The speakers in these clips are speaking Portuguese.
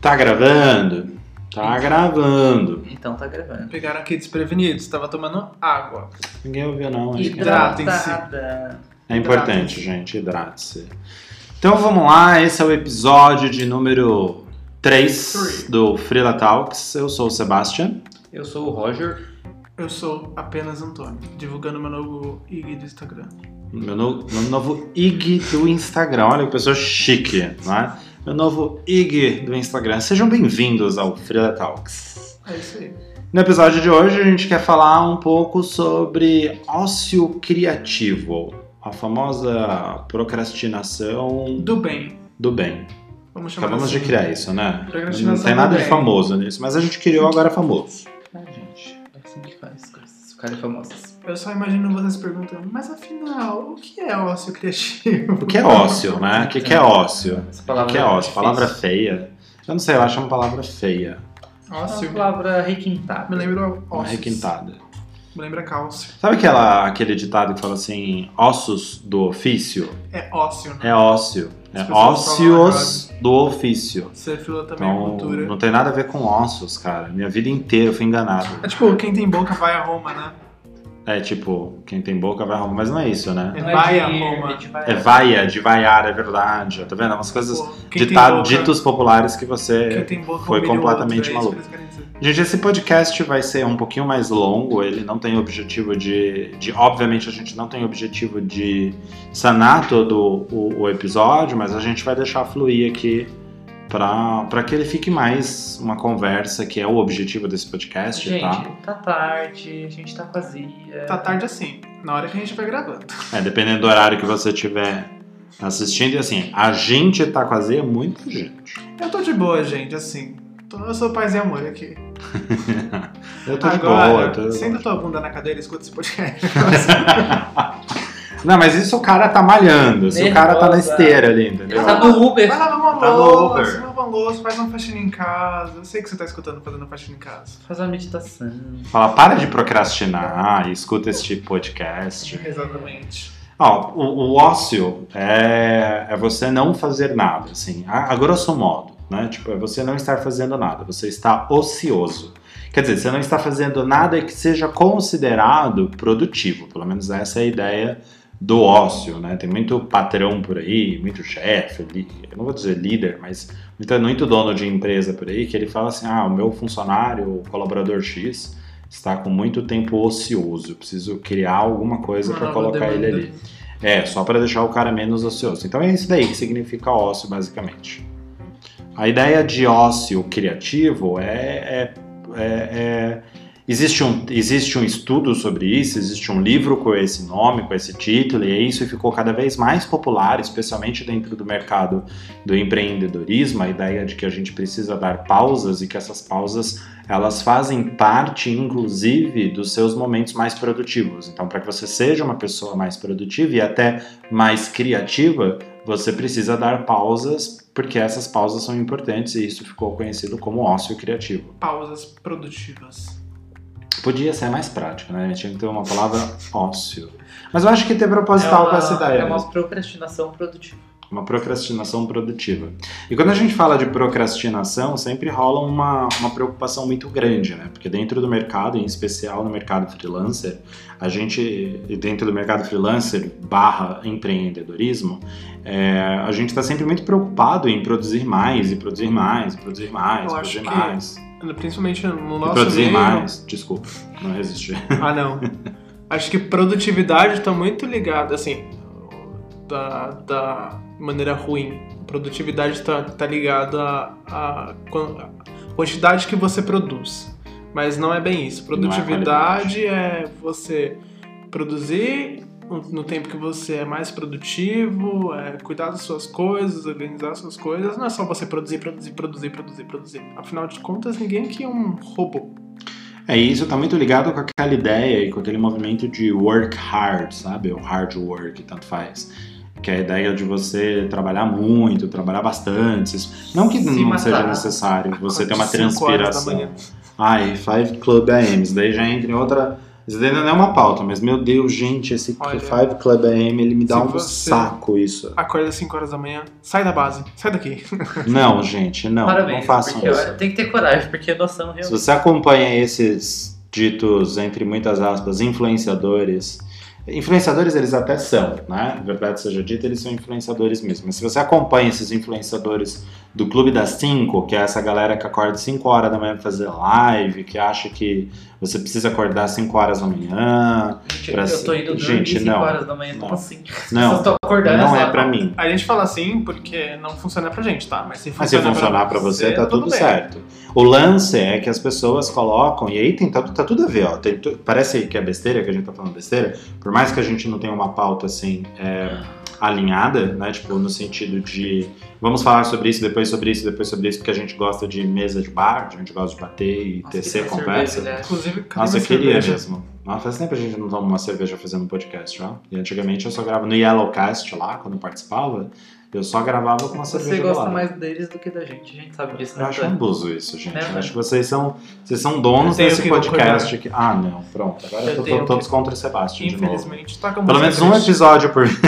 Tá gravando? Tá gravando. Então tá gravando. Pegaram aqui desprevenidos, tava tomando água. Ninguém ouviu, não. Hidratem-se. É importante, gente. Hidrate-se. Então vamos lá. Esse é o episódio de número 3 Three. do Freela Talks. Eu sou o Sebastian. Eu sou o Roger. Eu sou apenas Antônio, divulgando meu novo IG do Instagram. Meu, no- meu novo IG do Instagram. Olha que pessoa chique, não é? Meu novo IG do Instagram. Sejam bem-vindos ao Freela Talks. É isso aí. No episódio de hoje a gente quer falar um pouco sobre ócio criativo, a famosa procrastinação Do bem. do bem. Vamos chamar Acabamos de assim. criar isso, né? Não tem nada de famoso nisso, mas a gente criou agora famoso. Ah, gente, é assim que faz as coisas. Ficarem famosas. Eu só imagino vocês perguntando, mas afinal, o que é ócio criativo? O que é ócio, né? O que, que é ócio? Essa O palavra que é ócio? difícil. Palavra feia. Eu não sei, eu acho uma palavra feia, É uma Ócio. palavra requintada. Me lembra uma ócio. requintada. Me lembra cálcio. Sabe aquela, aquele ditado que fala assim, ossos do ofício? É ócio, né? É ócio. É ócios do ofício. Ser fila também é Então, cultura. não tem nada a ver com ossos, cara. Minha vida inteira eu fui enganado. É tipo, quem tem boca vai a Roma, né? É tipo, quem tem boca vai arrumar, mas não é isso, né? É vai de a ir, Roma. é É vaia, de vaiar, é verdade. Tá vendo? É umas coisas, Pô, quem tem dita- boca- ditos populares que você... foi completamente outro, é maluco. dizer. Gente, esse podcast vai ser um pouquinho mais longo, ele não tem objetivo de... de obviamente a gente não tem objetivo de sanar todo o, o episódio, mas a gente vai deixar fluir aqui pra, pra que ele fique mais uma conversa, que é o objetivo desse podcast, Gente, tá? tá tarde, a gente tá vazia. Tá tarde assim, na hora que a gente vai gravando. É, dependendo do horário que você estiver assistindo. E assim, a gente tá quase é muita gente. Eu tô de boa, gente, assim. Tô- Eu sou paz e amor aqui. Eu tô de Agora, boa. eu Tô... senta tua bunda na cadeira e escuta esse podcast. Não, mas isso o cara tá malhando. Se o cara tá na esteira ali, entendeu? Tá no Uber. Vai lavar uma Tá no louça, Uber. lava uma louça, faz uma faxina em casa. Eu sei que você tá escutando fazendo faxina em casa. Faz uma meditação. Fala, para de procrastinar e escuta este podcast. Exatamente. Ó, o, o ócio é, é você não fazer nada, assim, a, a grosso modo, né? Tipo, é você não estar fazendo nada, você está ocioso. Quer dizer, você não está fazendo nada que seja considerado produtivo, pelo menos essa é a ideia do ócio, né? Tem muito patrão por aí, muito chefe, eu não vou dizer líder, mas muito, muito dono de empresa por aí que ele fala assim: ah, o meu funcionário, o colaborador X, está com muito tempo ocioso, preciso criar alguma coisa para colocar ele demanda. ali. É, só para deixar o cara menos ocioso. Então é isso daí que significa ócio, basicamente. A ideia de ócio criativo é. é, é- é- existe, um, existe um estudo sobre isso, existe um livro com esse nome, com esse título, e isso ficou cada vez mais popular, especialmente dentro do mercado do empreendedorismo, a ideia de que a gente precisa dar pausas e que essas pausas elas fazem parte, inclusive, dos seus momentos mais produtivos. Então, para que você seja uma pessoa mais produtiva e até mais criativa, você precisa dar pausas, porque essas pausas são importantes e isso ficou conhecido como ócio criativo. Pausas produtivas. Podia ser mais prático, né? Tinha que ter uma palavra ócio. Mas eu acho que ter proposital é com essa ideia. É mesmo. uma procrastinação produtiva. Uma procrastinação produtiva. E quando a gente fala de procrastinação, sempre rola uma, uma preocupação muito grande, né? Porque dentro do mercado, em especial no mercado freelancer, a gente, dentro do mercado freelancer barra empreendedorismo, é, a gente está sempre muito preocupado em produzir mais, e produzir mais, e produzir mais, e produzir que mais. Principalmente no E nosso produzir meio. mais. Desculpa, não resisti. Ah, não. Acho que produtividade tá muito ligada, assim, da, da maneira ruim. Produtividade tá, tá ligada à à quan- à quantidade que você produz. Mas não é bem isso. É Produtividade é, você produzir no- tempo que você é mais produtivo, é cuidar das suas coisas, organizar as suas coisas. Não é só você produzir, produzir, produzir, produzir, produzir. Afinal de contas, ninguém aqui é um robô. É, isso tá muito ligado com aquela ideia e com aquele movimento de work hard, sabe? O hard work, tanto faz. Que é a ideia de você trabalhar muito, trabalhar bastante. Não que Se não matar. seja necessário você ter uma transpiração. Ai, Five Club AMs, daí já entra em outra, Isso daí não é uma pauta, mas meu Deus, gente, esse Olha, Five Club AM, ele me dá se um saco isso. Acorda às 5 horas da manhã, sai da base, sai daqui. Não, gente, não, Parabéns, não façam isso. tem que ter coragem, porque noção Se realmente. você acompanha esses ditos, entre muitas aspas, influenciadores, influenciadores eles até são, né? Verdade seja dita, eles são influenciadores mesmo. Mas se você acompanha esses influenciadores do Clube das 5, que é essa galera que acorda 5 horas da manhã pra fazer live, que acha que você precisa acordar 5 horas da manhã. Gente, pra eu tô indo dormir gente, 5 não. horas da manhã, Não. como assim? As Não, não é pra mim. A gente fala assim porque não funciona pra gente, tá? Mas se Mas se funciona funcionar pra você, tá tudo bem. certo. O lance é que as pessoas colocam, e aí tem, tá, tá tudo a ver, ó. Tem tu- parece que é besteira, que a gente tá falando besteira, por mais que a gente não tenha uma pauta assim é, alinhada, né? Tipo, no sentido de vamos falar sobre isso, depois sobre isso, depois sobre isso, porque a gente gosta de mesa de bar, a gente gosta de bater e Nossa, tecer que conversa. cerveja, né? Inclusive, Nossa, eu queria cerveja? mesmo. Nossa, faz tempo que a gente não toma uma cerveja fazendo um podcast, ó. E antigamente eu só gravava no Yellowcast lá, quando eu participava, eu só gravava com uma cerveja Você gosta gelada. mais deles do que da gente, a gente sabe disso, né? Eu acho um abuso isso, gente. É, eu né? acho que vocês são, vocês são donos desse que podcast. aqui. Ah, não, pronto. Agora Eu eu tô, tenho tô que- todos contra o Sebastião de novo. Infelizmente, toca Pelo música menos um episódio por.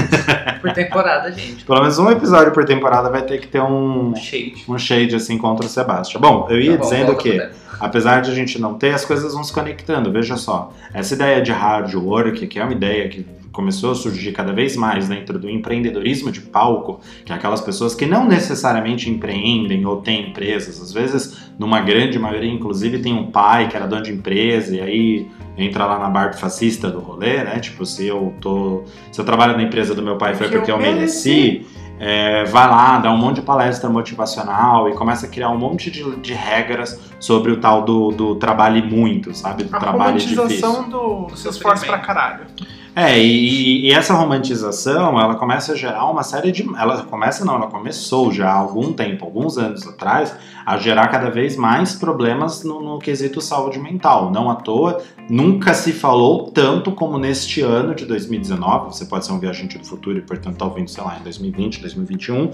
Por temporada, gente. Pelo menos um episódio por temporada vai ter que ter um. Shade. Um shade assim contra o Sebastião. Bom, eu ia Tá bom, dizendo que, apesar de a gente não ter, as coisas vão se conectando. Veja só, essa ideia de hard work, que é uma ideia que começou a surgir cada vez mais dentro do empreendedorismo de palco, que é aquelas pessoas que não necessariamente empreendem ou têm empresas, às vezes, numa grande maioria, inclusive, tem um pai que era dono de empresa e aí entra lá na barba fascista do rolê, né? Tipo, se eu tô. Se eu trabalho na empresa do meu pai foi porque eu mereci. é, vai lá, dá um monte de palestra motivacional e começa a criar um monte de, de regras sobre o tal do, do trabalhe muito, sabe? Do A trabalho difícil. do, do seu esforço pra caralho. É, e, e essa romantização, ela começa a gerar uma série de. Ela começa, não, ela começou já há algum tempo, alguns anos atrás, a gerar cada vez mais problemas no, no quesito saúde mental. Não à toa, nunca se falou tanto como neste ano de 2019. Você pode ser um viajante do futuro e, portanto, tá ouvindo, sei lá, em 2020, 2021.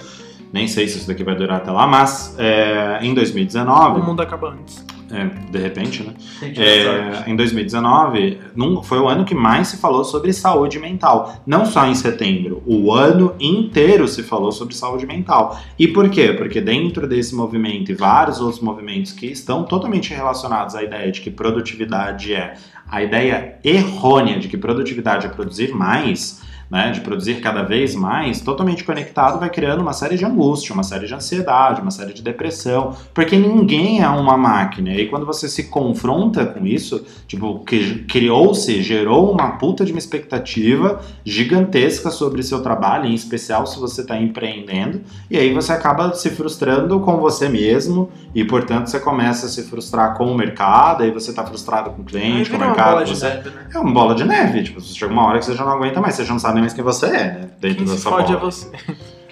Nem sei se isso daqui vai durar até lá, mas é, em O 2019, mundo acaba antes. É, de repente, né? É, em 2019, num- foi o ano que mais se falou sobre saúde mental. Não só em setembro, o ano inteiro se falou sobre saúde mental. E por quê? Porque dentro desse movimento e vários outros movimentos que estão totalmente relacionados à ideia de que produtividade é a ideia errônea de que produtividade é produzir mais. Né, de produzir cada vez mais, totalmente conectado, vai criando uma série de angústia, uma série de ansiedade, uma série de depressão, porque ninguém é uma máquina. E quando você se confronta com isso, Tipo, que criou-se, gerou uma puta de uma expectativa gigantesca sobre seu trabalho, em especial se você está empreendendo, e aí você acaba se frustrando com você mesmo, e portanto você começa a se frustrar com o mercado, aí você está frustrado com o Aí cliente, com o mercado. você... neve, né? É uma bola de neve, tipo, chega uma hora que você já não aguenta mais, você já não sabe nem mais quem você é, né? Dentro Quem dessa fode é você.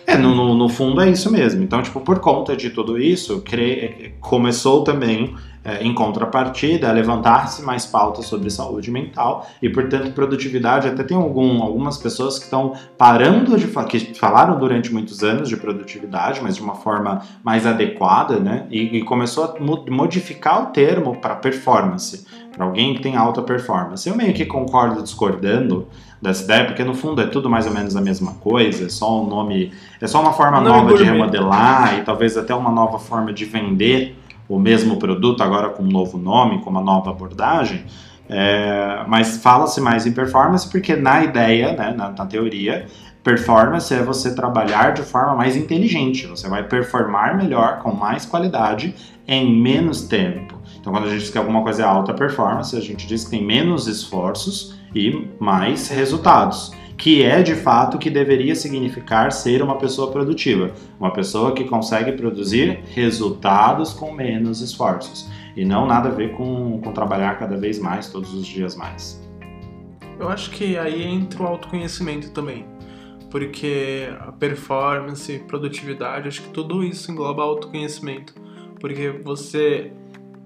É, no, no, no fundo é isso mesmo. Então, tipo, por conta de tudo isso, cre- começou também, é, em contrapartida, a levantar-se mais pautas sobre saúde mental e, portanto, produtividade. Até tem algum, algumas pessoas que estão parando de falar, que falaram durante muitos anos de produtividade, mas de uma forma mais adequada, né? E, e começou a mo- modificar o termo para performance, para alguém que tem alta performance. Eu meio que concordo discordando dessa ideia, porque no fundo é tudo mais ou menos a mesma coisa, é só um nome, é só uma forma Nome nova de gourmet. remodelar e talvez até uma nova forma de vender o mesmo produto, agora com um novo nome, com uma nova abordagem. É, mas fala-se mais em performance porque na ideia, né, na, na teoria, performance é você trabalhar de forma mais inteligente. Você vai performar melhor, com mais qualidade, em menos tempo. Então, quando a gente diz que alguma coisa é alta performance, a gente diz que tem menos esforços e mais resultados. Que é de fato o que deveria significar ser uma pessoa produtiva. Uma pessoa que consegue produzir resultados com menos esforços. E não nada a ver com, com trabalhar cada vez mais, todos os dias mais. Eu acho que aí entra o autoconhecimento também. Porque a performance, produtividade, acho que tudo isso engloba autoconhecimento. Porque você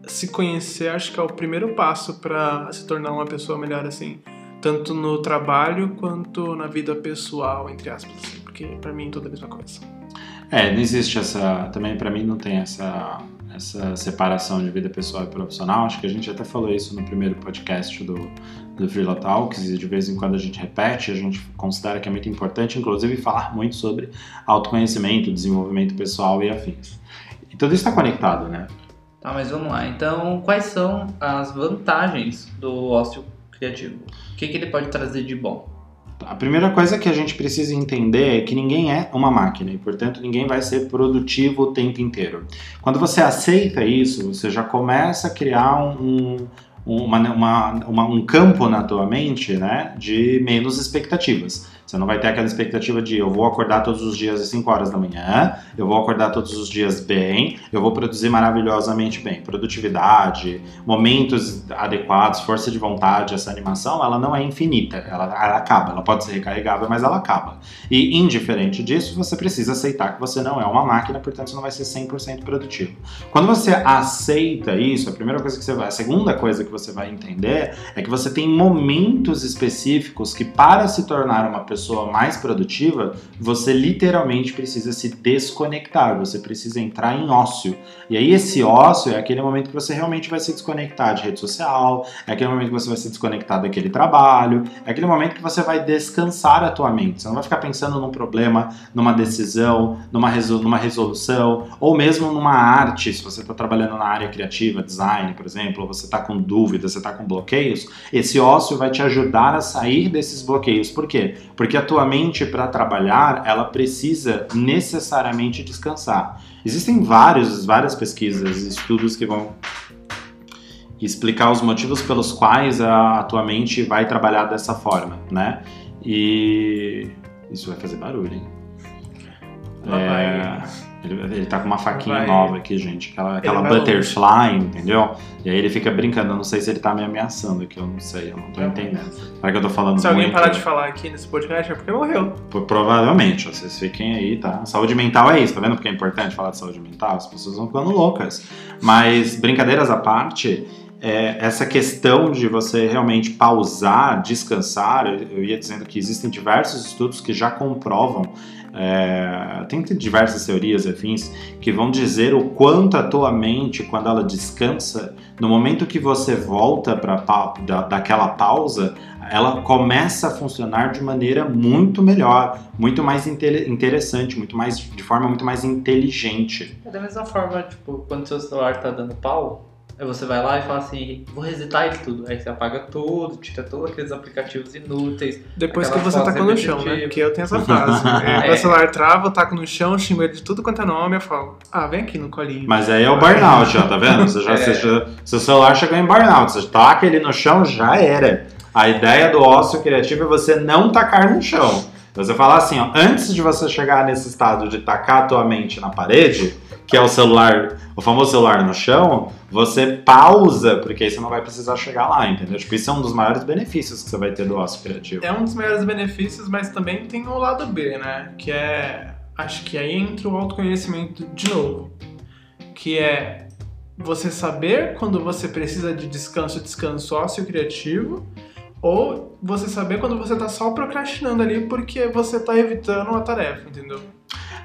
se conhecer, acho que é o primeiro passo para se tornar uma pessoa melhor, assim. Tanto no trabalho quanto na vida pessoal, entre aspas. porque pra mim tudo é a mesma coisa. É, não existe essa. Também pra mim não tem essa, essa separação de vida pessoal e profissional. Acho que a gente até falou isso no primeiro podcast do, do Freela Talks e de vez em quando a gente repete, a gente considera que é muito importante, inclusive, falar muito sobre autoconhecimento, desenvolvimento pessoal e afins. E tudo isso está conectado, né? Tá, mas vamos lá. Então, quais são as vantagens do ócio criativo? O que, que ele pode trazer de bom? A primeira coisa que a gente precisa entender é que ninguém é uma máquina e, portanto, ninguém vai ser produtivo o tempo inteiro. Quando você aceita isso, você já começa a criar um, uma, uma, uma, um campo na tua mente né, de menos expectativas. Você não vai ter aquela expectativa de eu vou acordar todos os dias às 5 horas da manhã, eu vou acordar todos os dias bem, eu vou produzir maravilhosamente bem. Produtividade, momentos adequados, força de vontade, essa animação, ela não é infinita, ela, ela acaba, ela pode ser recarregável, mas ela acaba. E indiferente disso, você precisa aceitar que você não é uma máquina, portanto você não vai ser 100% produtivo. Quando você aceita isso, a primeira coisa que você vai, a segunda coisa que você vai entender é que você tem momentos específicos que para se tornar uma pessoa mais produtiva, você literalmente precisa se desconectar, você precisa entrar em ócio. E aí esse ócio é aquele momento que você realmente vai se desconectar de rede social, é aquele momento que você vai se desconectar daquele trabalho, é aquele momento que você vai descansar a tua mente. Você não vai ficar pensando num problema, numa decisão, numa, numa resolução, ou mesmo numa arte, se você está trabalhando na área criativa, design, por exemplo, ou você está com dúvidas, você está com bloqueios, esse ócio vai te ajudar a sair desses bloqueios. Por quê? Porque a tua mente, para trabalhar, ela precisa necessariamente descansar. Existem vários, várias pesquisas, estudos que vão explicar os motivos pelos quais a, a tua mente vai trabalhar dessa forma, né? E isso vai fazer barulho, hein? É... Ele, ele tá com uma faquinha vai. nova aqui, gente. Aquela, aquela butterfly, entendeu? E aí ele fica brincando. Eu não sei se ele tá me ameaçando aqui, eu não sei, eu não tô entendendo. Será que eu tô falando Se muito? alguém parar de falar aqui nesse podcast é porque morreu. Provavelmente, vocês fiquem aí, tá? Saúde mental é isso, tá vendo porque é importante falar de saúde mental? As pessoas vão ficando loucas. Mas, brincadeiras à parte, é, essa questão de você realmente pausar, descansar, eu ia dizendo que existem diversos estudos que já comprovam é, tem diversas teorias afins que vão dizer o quanto a tua mente, quando ela descansa, no momento que você volta para da, daquela pausa, ela começa a funcionar de maneira muito melhor, muito mais interessante, muito mais de forma muito mais inteligente. É da mesma forma, tipo, quando seu celular está dando pau, Aí você vai lá e fala assim, vou resetar isso tudo. Aí você apaga tudo, tira todos aqueles aplicativos inúteis. Depois que você tacou no chão, né? Porque eu tenho essa frase. é. Meu celular trava, eu taco no chão, xingo ele de tudo quanto é nome, eu falo, ah, vem aqui no colinho. Mas aí é o burnout, ó, tá vendo? Você já, é. você já, seu celular chegou em burnout, você taca ele no chão, já era. A ideia do ócio criativo é você não tacar no chão. Você falar assim, ó, antes de você chegar nesse estado de tacar a tua mente na parede, que é o celular, o famoso celular no chão, você pausa, porque aí você não vai precisar chegar lá, entendeu? Tipo, isso é um dos maiores benefícios que você vai ter do ócio criativo. É um dos maiores benefícios, mas também tem o lado B, né? Que é. Acho que aí entra o autoconhecimento de novo. Que é você saber quando você precisa de descanso, descanso ócio criativo, ou você saber quando você tá só procrastinando ali porque você tá evitando uma tarefa, entendeu?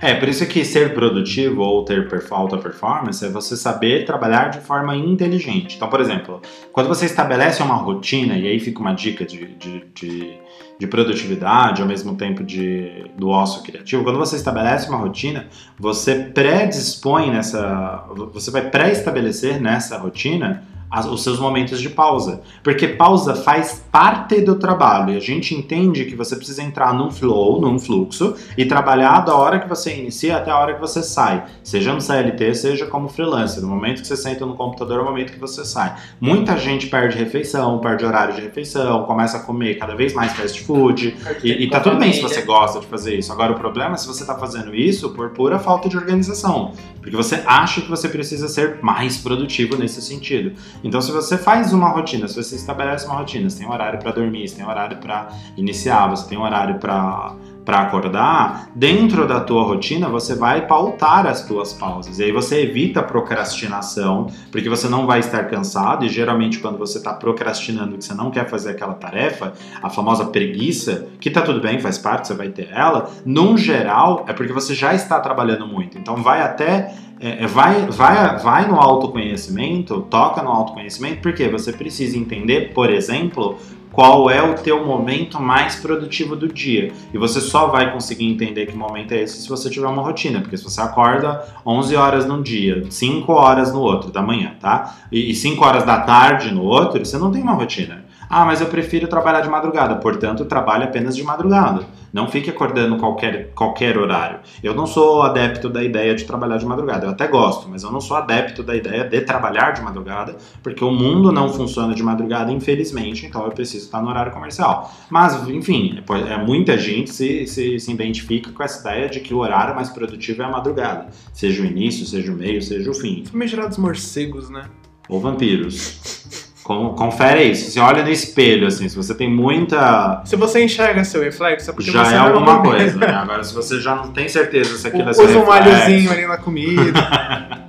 É, por isso que ser produtivo ou ter alta performance é você saber trabalhar de forma inteligente. Então, por exemplo, quando você estabelece uma rotina, e aí fica uma dica de, de, de, de produtividade, ao mesmo tempo de, do ócio criativo, quando você estabelece uma rotina, você predispõe nessa. Você vai pré-estabelecer nessa rotina as, os seus momentos de pausa. Porque pausa faz parte do trabalho. E a gente entende que você precisa entrar num flow, num fluxo, e trabalhar da hora que você inicia até a hora que você sai. Seja no CLT, seja como freelancer. No momento que você senta no computador é o momento que você sai. Muita gente perde refeição, perde horário de refeição, começa a comer cada vez mais fast food. E, e tá tudo bem se você gosta de fazer isso. Agora o problema é se você tá fazendo isso por pura falta de organização. Porque você acha que você precisa ser mais produtivo nesse sentido. Então, se você faz uma rotina, se você estabelece uma rotina, você tem horário para dormir, você tem horário para iniciar, você tem horário para para acordar, dentro da tua rotina você vai pautar as tuas pausas. E aí você evita a procrastinação, porque você não vai estar cansado e geralmente quando você está procrastinando que você não quer fazer aquela tarefa, a famosa preguiça, que tá tudo bem, faz parte, você vai ter ela, num geral é porque você já está trabalhando muito. Então vai até é, é, vai, vai, vai no autoconhecimento, toca no autoconhecimento, porque você precisa entender, por exemplo, qual é o teu momento mais produtivo do dia. E você só vai conseguir entender que momento é esse se você tiver uma rotina, porque se você acorda 11 horas num dia, 5 horas no outro da manhã, tá? E 5 horas da tarde no outro, você não tem uma rotina. Ah, mas eu prefiro trabalhar de madrugada, portanto, trabalhe apenas de madrugada. Não fique acordando qualquer, qualquer horário. Eu não sou adepto da ideia de trabalhar de madrugada. Eu até gosto, mas eu não sou adepto da ideia de trabalhar de madrugada, porque o mundo não funciona de madrugada, infelizmente, então eu preciso estar no horário comercial. Mas, enfim, é, muita gente se, se, se identifica com essa ideia de que o horário mais produtivo é a madrugada. Seja o início, seja o meio, seja o fim. Famigerados morcegos, né? Ou vampiros. Confere isso. Se olha no espelho, assim, se você tem muita. Se você enxerga seu reflexo, é porque já você é alguma coisa. Né? Agora, se você já não tem certeza se aquilo é seu Usa um reflexo, alhozinho ali na comida.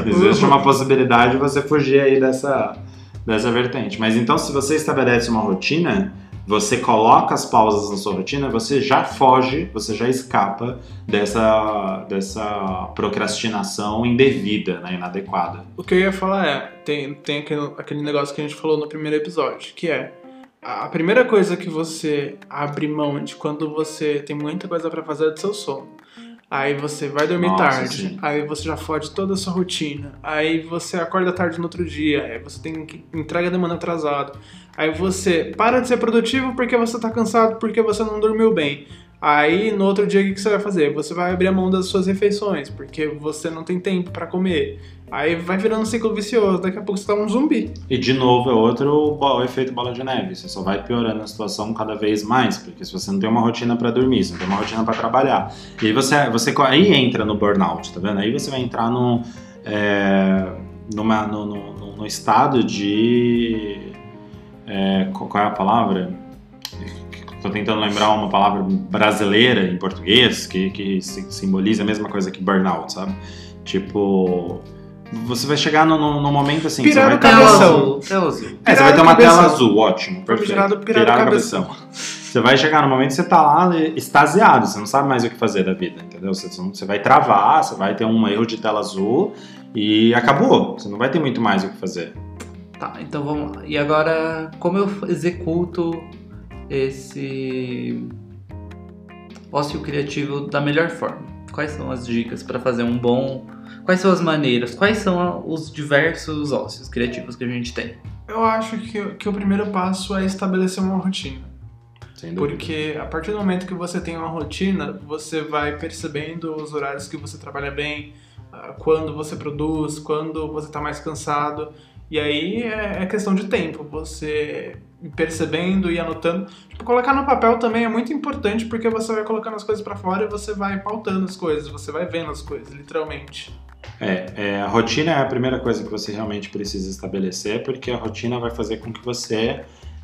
Existe uma possibilidade de você fugir aí dessa, dessa vertente. Mas então, se você estabelece uma rotina, você coloca as pausas na sua rotina, você já foge, você já escapa dessa, dessa procrastinação indevida, né, inadequada. O que eu ia falar é, tem, tem aquele, aquele negócio que a gente falou no primeiro episódio, que é a primeira coisa que você abre mão de quando você tem muita coisa para fazer é do seu sono. Aí você vai dormir Nossa, tarde, sim. aí você já fode toda a sua rotina, aí você acorda tarde no outro dia, aí você tem entrega demanda atrasado, aí você para de ser produtivo porque você tá cansado, porque você não dormiu bem. Aí no outro dia o que que você vai fazer? Você vai abrir a mão das suas refeições, porque você não tem tempo para comer. Aí vai virando um ciclo vicioso, daqui a pouco você tá um zumbi. E de novo é outro o efeito bola de neve. Você só vai piorando a situação cada vez mais, porque se você não tem uma rotina para dormir, você não tem uma rotina para trabalhar, e aí você, você aí entra no burnout, tá vendo? Aí você vai entrar no, é, numa, no, no, no- estado de é, qual é a palavra? Tô tentando lembrar uma palavra brasileira em português que, que si- simboliza a mesma coisa que burnout, sabe? Tipo, você vai chegar no, no, no momento assim, Pirar você o vai Tela cabeção. azul, tela azul. é, você vai ter uma tela azul, ótimo, perfeito. Pirado- pirado Pirar o cabeção. Você vai chegar no momento que você tá lá extasiado, você não sabe mais o que fazer da vida, entendeu? Você, você vai travar, você vai ter um erro de tela azul e acabou. Você não vai ter muito mais o que fazer. Tá, então vamos lá. E agora, como eu executo esse ócio criativo da melhor forma? Quais são as dicas para fazer um bom. Quais são as maneiras? Quais são os diversos ócios criativos que a gente tem? Eu acho que, que o primeiro passo é estabelecer uma rotina. Sem dúvida. Porque a partir do momento que você tem uma rotina, você vai percebendo os horários que você trabalha bem, ah, quando você produz, quando você está mais cansado. E aí é é questão de tempo, você percebendo e anotando. Tipo, colocar no papel também é muito importante porque você vai colocando as coisas para fora e você vai pautando as coisas, você vai vendo as coisas, literalmente. É, é, a rotina é a primeira coisa que você realmente precisa estabelecer, porque a rotina vai fazer com que você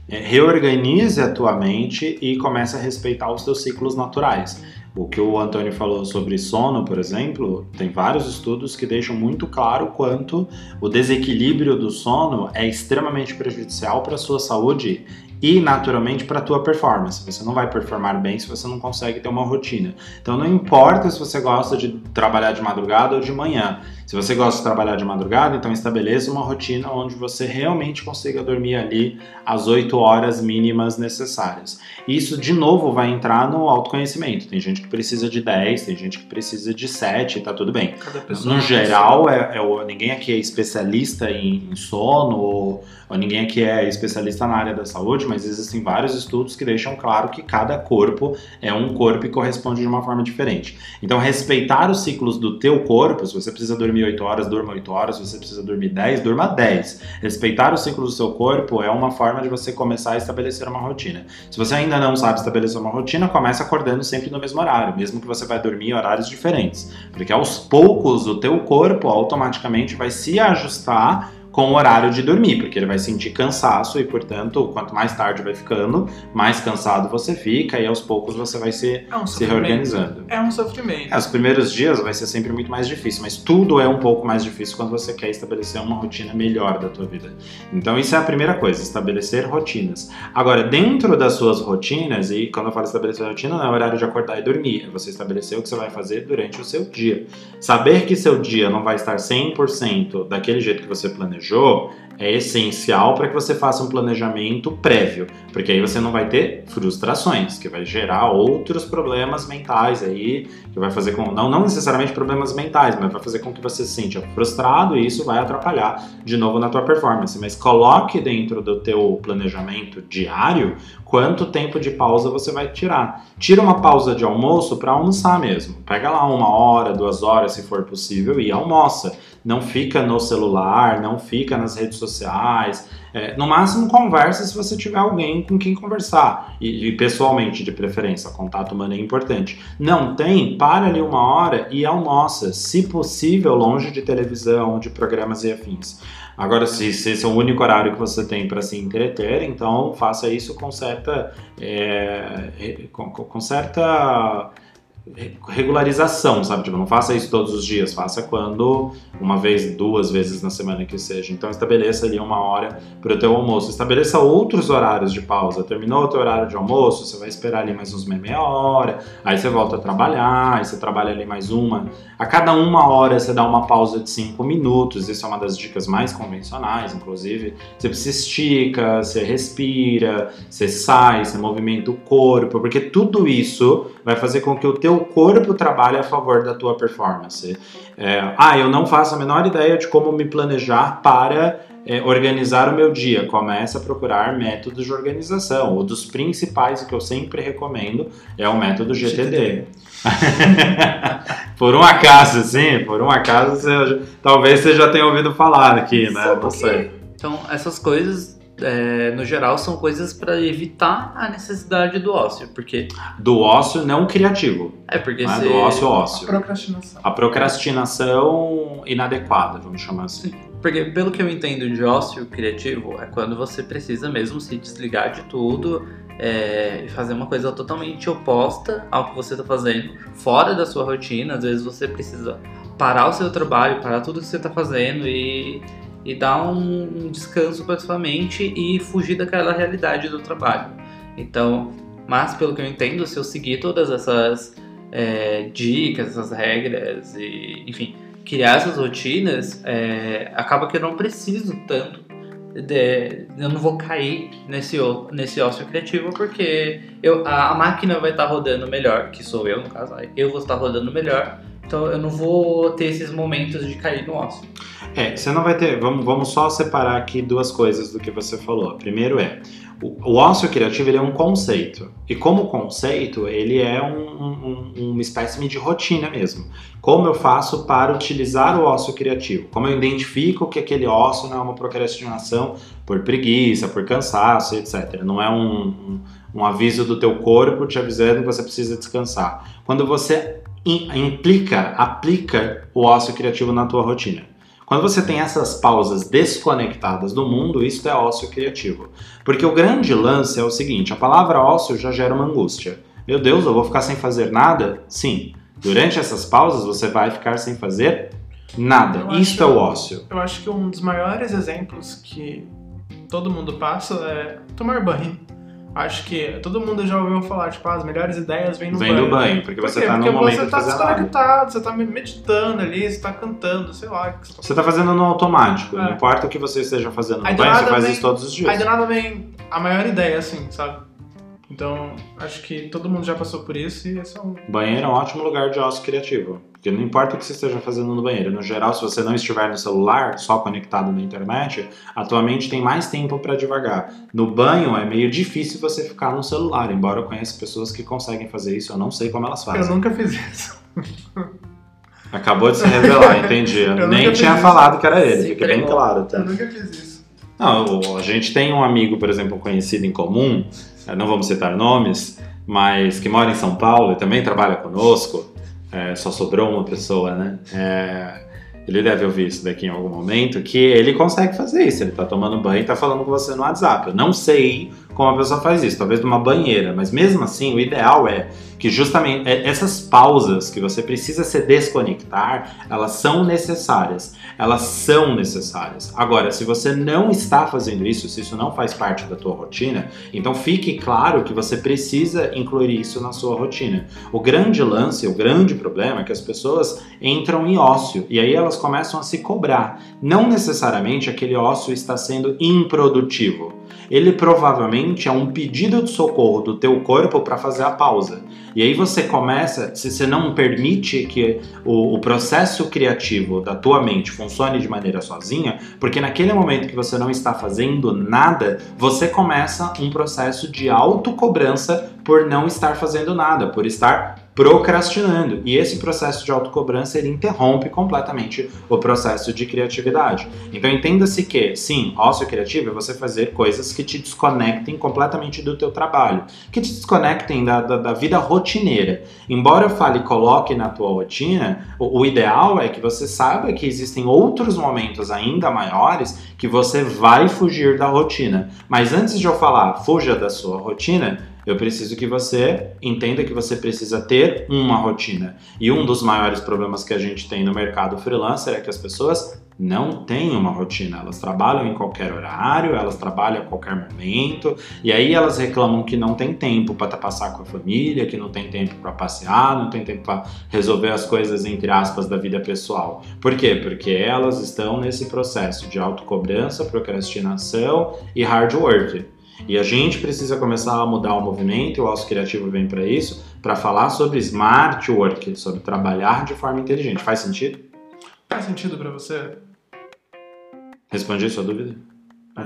é, reorganize a tua mente e comece a respeitar os teus ciclos naturais. O que o Antônio falou sobre sono, por exemplo, tem vários estudos que deixam muito claro quanto o desequilíbrio do sono é extremamente prejudicial para a sua saúde e naturalmente para a tua performance. Você não vai performar bem se você não consegue ter uma rotina. Então não importa se você gosta de trabalhar de madrugada ou de manhã. Se você gosta de trabalhar de madrugada, então estabeleça uma rotina onde você realmente consiga dormir ali as 8 horas mínimas necessárias. Isso de novo vai entrar no autoconhecimento. Tem gente que precisa de 10, tem gente que precisa de 7, tá tudo bem. No geral, é, é ninguém aqui é especialista em, em sono, ou, ou ninguém aqui é especialista na área da saúde, mas existem vários estudos que deixam claro que cada corpo é um corpo e corresponde de uma forma diferente. Então, respeitar os ciclos do teu corpo, se você precisa dormir 8 horas, durma 8 horas, se você precisa dormir 10, durma 10. Respeitar os ciclos do seu corpo é uma forma de você começar a estabelecer uma rotina. Se você ainda não sabe estabelecer uma rotina, comece acordando sempre no mesmo horário, mesmo que você vai dormir em horários diferentes. Porque aos poucos o teu corpo automaticamente vai se ajustar com o horário de dormir, porque ele vai sentir cansaço e, portanto, quanto mais tarde vai ficando, mais cansado você fica e aos poucos você vai se, É um se reorganizando. É um sofrimento. É, os primeiros dias vai ser sempre muito mais difícil, mas tudo é um pouco mais difícil quando você quer estabelecer uma rotina melhor da tua vida. Então isso é a primeira coisa, estabelecer rotinas. Agora, dentro das suas rotinas, e quando eu falo estabelecer rotina, não é horário de acordar e dormir, é você estabelecer o que você vai fazer durante o seu dia. Saber que seu dia não vai estar 100% daquele jeito que você planejou é essencial para que você faça um planejamento prévio, porque aí você não vai ter frustrações, que vai gerar outros problemas mentais aí, que vai fazer com não não necessariamente problemas mentais, mas vai fazer com que você se sinta frustrado e isso vai atrapalhar de novo na tua performance. Mas coloque dentro do teu planejamento diário quanto tempo de pausa você vai tirar. Tira uma pausa de almoço para almoçar mesmo. Pega lá uma hora, duas horas, se for possível, e almoça. Não fica no celular, não fica nas redes sociais. É, no máximo, conversa se você tiver alguém com quem conversar. E, e pessoalmente, de preferência, contato humano é importante. Não tem? Para ali uma hora e almoça. Se possível, longe de televisão, de programas e afins. Agora, se, se esse é o único horário que você tem para se entreter, então faça isso com certa, é, com, com- certa regularização, sabe? Tipo, não faça isso todos os dias, faça quando uma vez, duas vezes na semana que seja. Então estabeleça ali uma hora para o teu almoço. Estabeleça outros horários de pausa. Terminou o teu horário de almoço, você vai esperar ali mais uns meia hora, aí você volta a trabalhar, aí você trabalha ali mais uma. A cada uma hora você dá uma pausa de cinco minutos. Isso é uma das dicas mais convencionais, inclusive. Você se estica, você respira, você sai, você movimenta o corpo, porque tudo isso vai fazer com que o teu corpo trabalhe a favor da tua performance. É, ah, eu não faço a menor ideia de como me planejar para é, organizar o meu dia. Começa a procurar métodos de organização. O dos principais, que eu sempre recomendo, é o método GTD. por um acaso, sim, por um acaso, você, talvez você já tenha ouvido falar aqui, né? Um Não sei. Então, essas coisas, é, no geral, são coisas para evitar a necessidade do ócio. Porque. Do ócio não criativo, É porque né? se. do ócio ócio. Procrastinação. A procrastinação inadequada, vamos chamar assim. Porque, pelo que eu entendo de ócio criativo, é quando você precisa mesmo se desligar de tudo é, e fazer uma coisa totalmente oposta ao que você está fazendo, fora da sua rotina. Às vezes você precisa parar o seu trabalho, parar tudo que você está fazendo e, e dar um, um descanso para sua mente e fugir daquela realidade do trabalho. Então, mas pelo que eu entendo, se eu seguir todas essas é, dicas, essas regras e, enfim, criar essas rotinas, é, acaba que eu não preciso tanto. de- eu não vou cair nesse, nesse ócio criativo porque eu, a, a máquina vai estar rodando melhor, que sou eu no caso, eu vou estar rodando melhor, então eu não vou ter esses momentos de cair no ócio. É, você não vai ter. Vamos, vamos só separar aqui duas coisas do que você falou. Primeiro é. O, o ócio criativo ele é um conceito. E como conceito, ele é um, um, um- uma espécie de rotina mesmo. Como eu faço para utilizar o ócio criativo? Como eu identifico que aquele ócio não é uma procrastinação por preguiça, por cansaço, etc. Não é um, um, um aviso do teu corpo te avisando que você precisa descansar. Quando você implica, aplica o ócio criativo na tua rotina. Quando você tem essas pausas desconectadas do mundo, isso é ócio criativo. Porque o grande lance é o seguinte: a palavra ócio já gera uma angústia. Meu Deus, eu vou ficar sem fazer nada? Sim. Durante essas pausas você vai ficar sem fazer nada. Eu Isto é o ócio. Eu acho que um dos maiores exemplos que todo mundo passa é tomar banho. Acho que todo mundo já ouviu falar, tipo, ah, as melhores ideias vêm no Vem banho. do banho, porque Por você tá Porque no momento você tá fazer nada. desconectado, você tá meditando ali, você tá cantando, sei lá. que você tá Você tá fazendo no automático. Não É. importa o que você esteja fazendo no Aí banho, você faz vem- isso todos os dias. Aí do nada vem a maior ideia, assim, sabe? Então, acho que todo mundo já passou por isso e esse é um. Banheiro é um ótimo lugar de ócio criativo. Porque não importa o que você esteja fazendo no banheiro. No geral, se você não estiver no celular, só conectado na internet, a tua mente tem mais tempo para devagar. No banho é meio difícil você ficar no celular, embora eu conheça pessoas que conseguem fazer isso, eu não sei como elas Eu fazem. nunca fiz isso. Acabou de se revelar, entendi. Eu Eu Nem tinha fiz falado que era ele, fica bem claro. Tá? Eu nunca fiz isso. Não, a gente tem um amigo, por exemplo, conhecido em comum, eh, não vamos citar nomes, mas que mora em São Paulo e também trabalha conosco. Eh, só sobrou uma pessoa, né? Eh, ele deve ouvir isso daqui em algum momento, que ele consegue fazer isso. Ele tá tomando banho e tá falando com você no WhatsApp. Eu não sei como a pessoa faz isso, talvez numa banheira, mas mesmo assim, o ideal é que justamente é, essas pausas que você precisa se desconectar, elas são necessárias. Elas são necessárias. Agora, se você não está fazendo isso, se isso não faz parte da tua rotina, então fique claro que você precisa incluir isso na sua rotina. O grande lance, o grande problema é que as pessoas entram em ócio e aí elas começam a se cobrar. Não necessariamente aquele ócio está sendo improdutivo ele provavelmente é um pedido de socorro do teu corpo para fazer a pausa. E aí você começa, se você não permite que o, o, processo criativo da tua mente funcione de maneira sozinha, porque naquele momento que você não está fazendo nada, você começa um processo de autocobrança por não estar fazendo nada, por estar procrastinando. E esse processo de autocobrança ele interrompe completamente o processo de criatividade. Então entenda-se que, sim, ócio criativo é você fazer coisas que te desconectem completamente do teu trabalho, que te desconectem da, da, da vida rotineira. Embora eu fale coloque na tua rotina, o, o ideal é que você saiba que existem outros momentos ainda maiores que você vai fugir da rotina. Mas antes de eu falar fuja da sua rotina, eu preciso que você entenda que você precisa ter uma rotina. E um dos maiores problemas que a gente tem no mercado freelancer é que as pessoas não têm uma rotina. Elas trabalham em qualquer horário, elas trabalham a qualquer momento, e aí elas reclamam que não tem tempo para passar com a família, que não tem tempo para passear, não tem tempo para resolver as coisas entre aspas da vida pessoal. Por quê? Porque elas estão nesse processo de autocobrança, procrastinação e hard work. E a gente precisa começar a mudar o movimento, e o Alço Criativo vem para isso, para falar sobre smart work, sobre trabalhar de forma inteligente. Faz sentido? Faz sentido para você? Respondi a sua dúvida?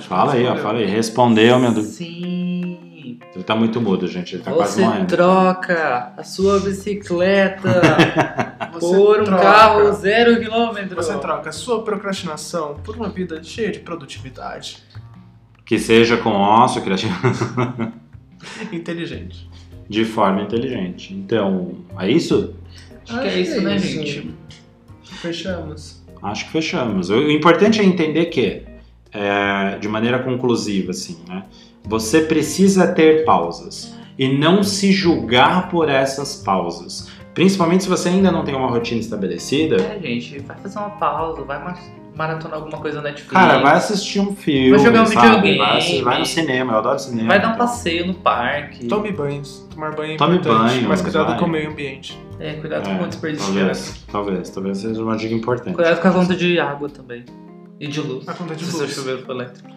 fala aí, ó, fala aí. Respondeu minha dúvida. Sim. Ele tá muito mudo, gente. Ele tá você quase morrendo. troca a sua bicicleta Você por um troca. carro zero quilômetro. Você troca a sua procrastinação por uma vida cheia de produtividade. Que seja com ócio criativo Inteligente. de forma inteligente. Então, é isso? Acho que é isso, né, gente? Fechamos. Acho que fechamos. O importante é entender que, é, de maneira conclusiva, assim, né? Você precisa ter pausas e não se julgar por essas pausas. Principalmente se você ainda não tem uma rotina estabelecida. É, gente, vai fazer uma pausa, vai maratonar alguma coisa na Netflix. Cara, vai assistir um filme, Vai jogar um sabe? videogame. Vai, assi- vai no cinema, eu adoro cinema. Vai dar um passeio no parque. Tome banhos. Tomar banho é Tome importante. banho, mas cuidado vai. com o meio ambiente. É, cuidado É, com o desperdício de talvez, talvez, talvez seja uma dica importante. água. Cuidado com a conta de água também. E de luz. A conta de se luz. seu chuveiro for elétrico.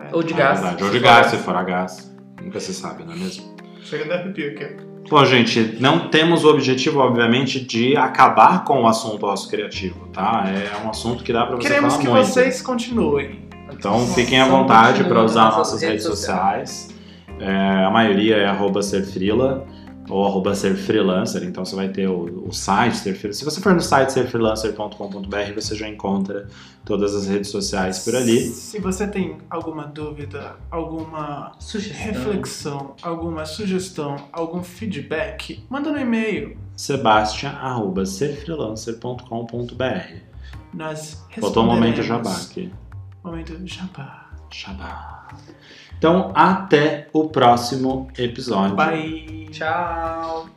É. Ou de É gás. verdade, Ou de gás, se for a gás. Nunca se sabe, não é mesmo? Chega de arrepio aqui. Bom, gente, não temos o objetivo, obviamente, de acabar com o assunto ócio criativo, tá? É um assunto que dá pra você Queremos falar que muito. vocês continuem. Então fiquem à vontade para usar nossas redes sociais. É, a maioria é arroba serfrila ou arroba serfreelancer, então você vai ter o, o site serfreelancer. Se você for no site serfreelancer.com.br, você já encontra todas as redes sociais por ali. Se você tem alguma dúvida, alguma Sugestão. reflexão, alguma sugestão, algum feedback, manda no e-mail. sebastian.serfreelancer.com.br Nós Faltou um momento jabá aqui. Momento jabá. Jabá. Então, até o próximo episódio. Bye. Tchau.